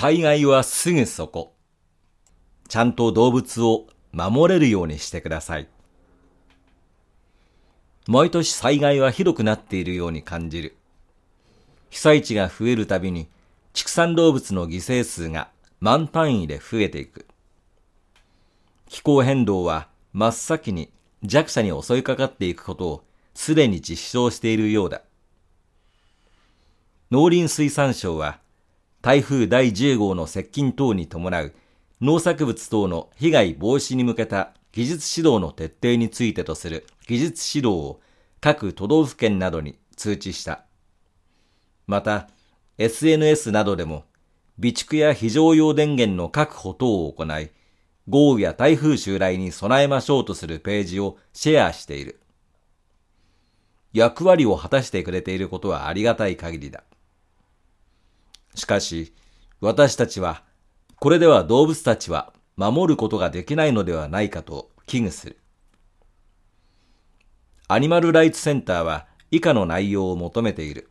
災害はすぐそこ。ちゃんと動物を守れるようにしてください。毎年災害はひどくなっているように感じる。被災地が増えるたびに畜産動物の犠牲数が万単位で増えていく。気候変動は真っ先に弱者に襲いかかっていくことをすでに実証しているようだ。農林水産省は台風第10号の接近等に伴う農作物等の被害防止に向けた技術指導の徹底についてとする技術指導を各都道府県などに通知した。また、SNS などでも備蓄や非常用電源の確保等を行い、豪雨や台風襲来に備えましょうとするページをシェアしている。役割を果たしてくれていることはありがたい限りだ。しかし、私たちは、これでは動物たちは守ることができないのではないかと危惧する。アニマルライツセンターは以下の内容を求めている。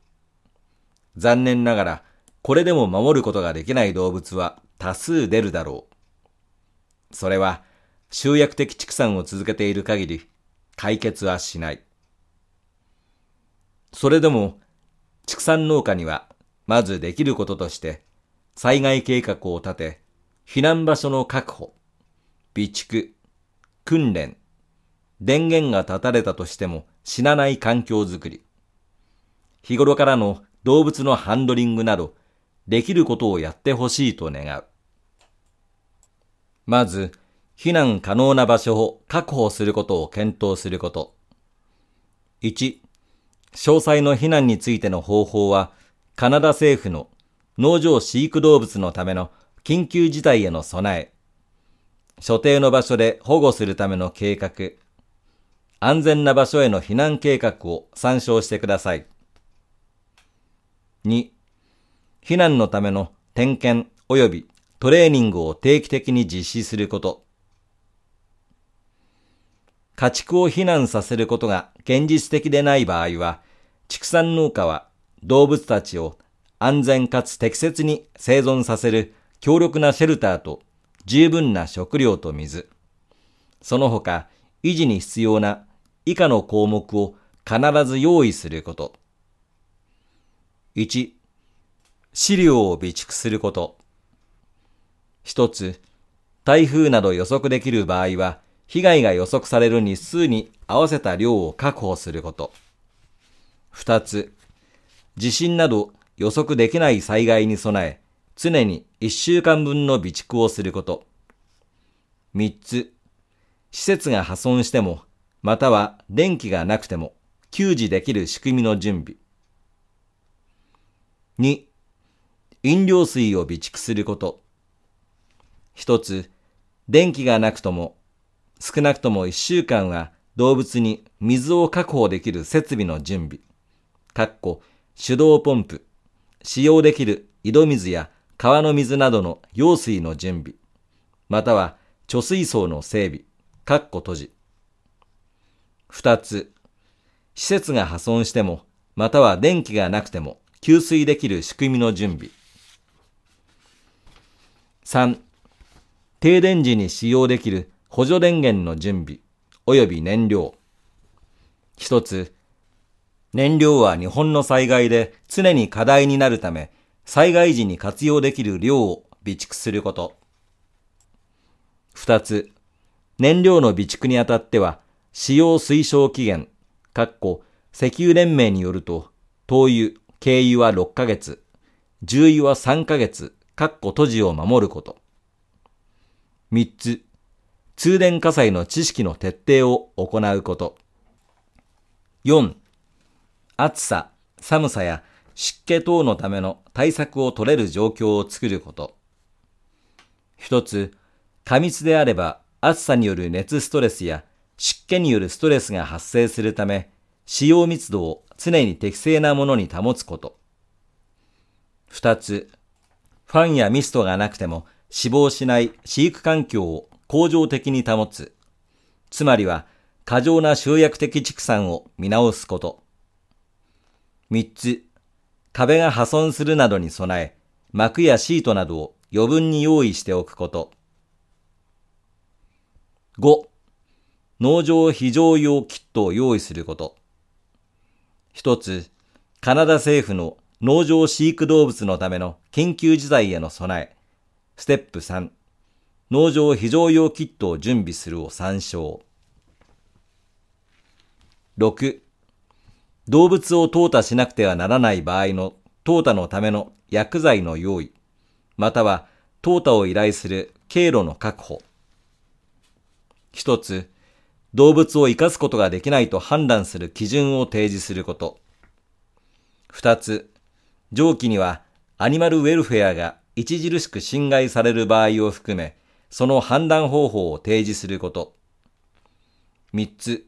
残念ながら、これでも守ることができない動物は多数出るだろう。それは、集約的畜産を続けている限り、解決はしない。それでも、畜産農家には、まずできることとして、災害計画を立て、避難場所の確保、備蓄、訓練、電源が断たれたとしても死なない環境づくり、日頃からの動物のハンドリングなど、できることをやってほしいと願う。まず、避難可能な場所を確保することを検討すること。1、詳細の避難についての方法は、カナダ政府の農場飼育動物のための緊急事態への備え、所定の場所で保護するための計画、安全な場所への避難計画を参照してください。2、避難のための点検及びトレーニングを定期的に実施すること。家畜を避難させることが現実的でない場合は、畜産農家は動物たちを安全かつ適切に生存させる強力なシェルターと十分な食料と水、その他維持に必要な以下の項目を必ず用意すること。1、資料を備蓄すること。一つ、台風など予測できる場合は、被害が予測される日数に合わせた量を確保すること。二つ、地震など予測できない災害に備え、常に一週間分の備蓄をすること。三つ、施設が破損しても、または電気がなくても、給仕できる仕組みの準備。2、飲料水を備蓄すること。一つ、電気がなくとも、少なくとも一週間は動物に水を確保できる設備の準備。かっこ、手動ポンプ、使用できる井戸水や川の水などの用水の準備。または、貯水槽の整備。かっこ閉じ。二つ、施設が破損しても、または電気がなくても、給水できる仕組みの準備。3、停電時に使用できる補助電源の準備、及び燃料。一つ、燃料は日本の災害で常に課題になるため、災害時に活用できる量を備蓄すること。二つ、燃料の備蓄にあたっては、使用推奨期限、かっこ石油連盟によると、灯油、軽油は6ヶ月、重油は3ヶ月、かっこ閉じを守ること。三つ、通電火災の知識の徹底を行うこと。四、暑さ、寒さや湿気等のための対策を取れる状況を作ること。一つ、過密であれば暑さによる熱ストレスや湿気によるストレスが発生するため、使用密度を常に適正なものに保つこと。二つ、ファンやミストがなくても死亡しない飼育環境を向上的に保つ。つまりは、過剰な集約的畜産を見直すこと。三つ、壁が破損するなどに備え、膜やシートなどを余分に用意しておくこと。5、農場非常用キットを用意すること。一つ、カナダ政府の農場飼育動物のための緊急事態への備え。ステップ3、農場非常用キットを準備するを参照。6、動物を淘汰しなくてはならない場合の淘汰のための薬剤の用意、または淘汰を依頼する経路の確保。一つ、動物を生かすことができないと判断する基準を提示すること。二つ、上記にはアニマルウェルフェアが著しく侵害される場合を含め、その判断方法を提示すること。三つ、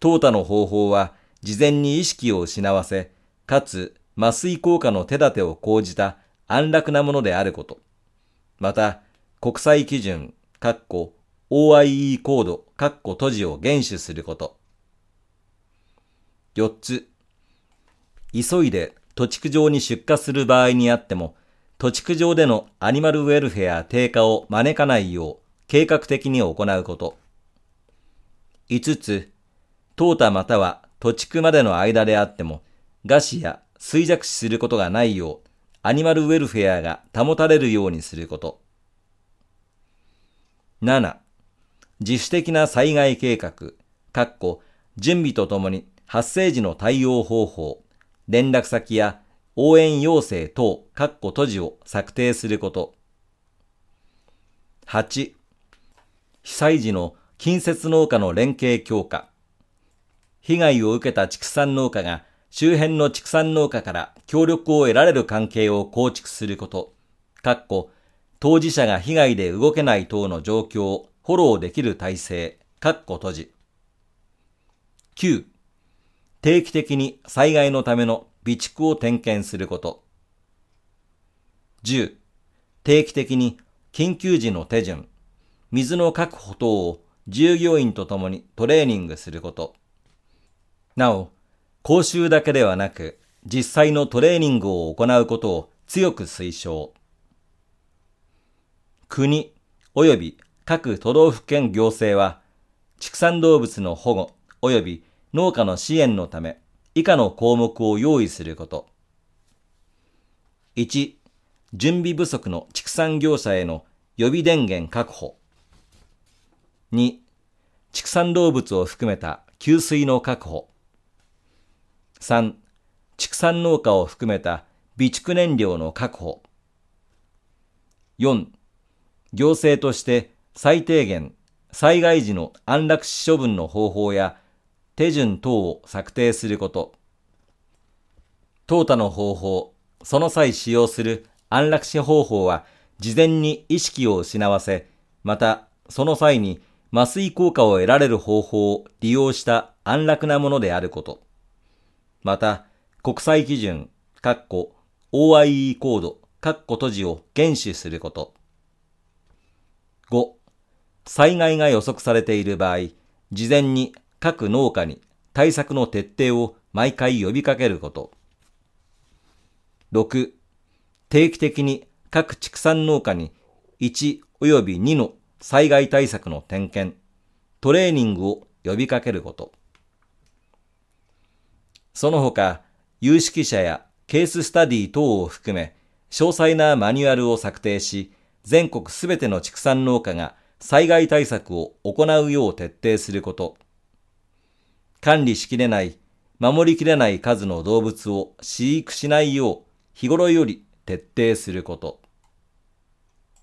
淘汰の方法は事前に意識を失わせ、かつ麻酔効果の手立てを講じた安楽なものであること。また、国際基準、括弧 OIE コード、括弧閉じを厳守すること。4つ、急いで土地区上に出荷する場合にあっても、土地区上でのアニマルウェルフェア低下を招かないよう計画的に行うこと。5つ、淘汰または土地区までの間であっても、餓死や衰弱死することがないよう、アニマルウェルフェアが保たれるようにすること。7、自主的な災害計画、かっこ準備とともに発生時の対応方法、連絡先や応援要請等、かっこ閉じを策定すること。8、被災時の近接農家の連携強化。被害を受けた畜産農家が周辺の畜産農家から協力を得られる関係を構築すること。かっこ当事者が被害で動けない等の状況をフォローできる体制、かっこ閉じ。9、定期的に災害のための備蓄を点検すること。10、定期的に緊急時の手順、水の確保等を従業員と共にトレーニングすること。なお、講習だけではなく、実際のトレーニングを行うことを強く推奨。国及び各都道府県行政は、畜産動物の保護及び農家の支援のため、以下の項目を用意すること。1、準備不足の畜産業者への予備電源確保。2、畜産動物を含めた給水の確保。3、畜産農家を含めた備蓄燃料の確保。4、行政として最低限、災害時の安楽死処分の方法や手順等を策定すること。淘汰の方法、その際使用する安楽死方法は事前に意識を失わせ、またその際に麻酔効果を得られる方法を利用した安楽なものであること。また、国際基準、括弧 OIE コード、括弧閉じを厳守すること。5、災害が予測されている場合、事前に各農家に対策の徹底を毎回呼びかけること。6、定期的に各畜産農家に1及び2の災害対策の点検、トレーニングを呼びかけること。その他、有識者やケーススタディ等を含め、詳細なマニュアルを策定し、全国すべての畜産農家が災害対策を行うよう徹底すること。管理しきれない、守りきれない数の動物を飼育しないよう日頃より徹底すること。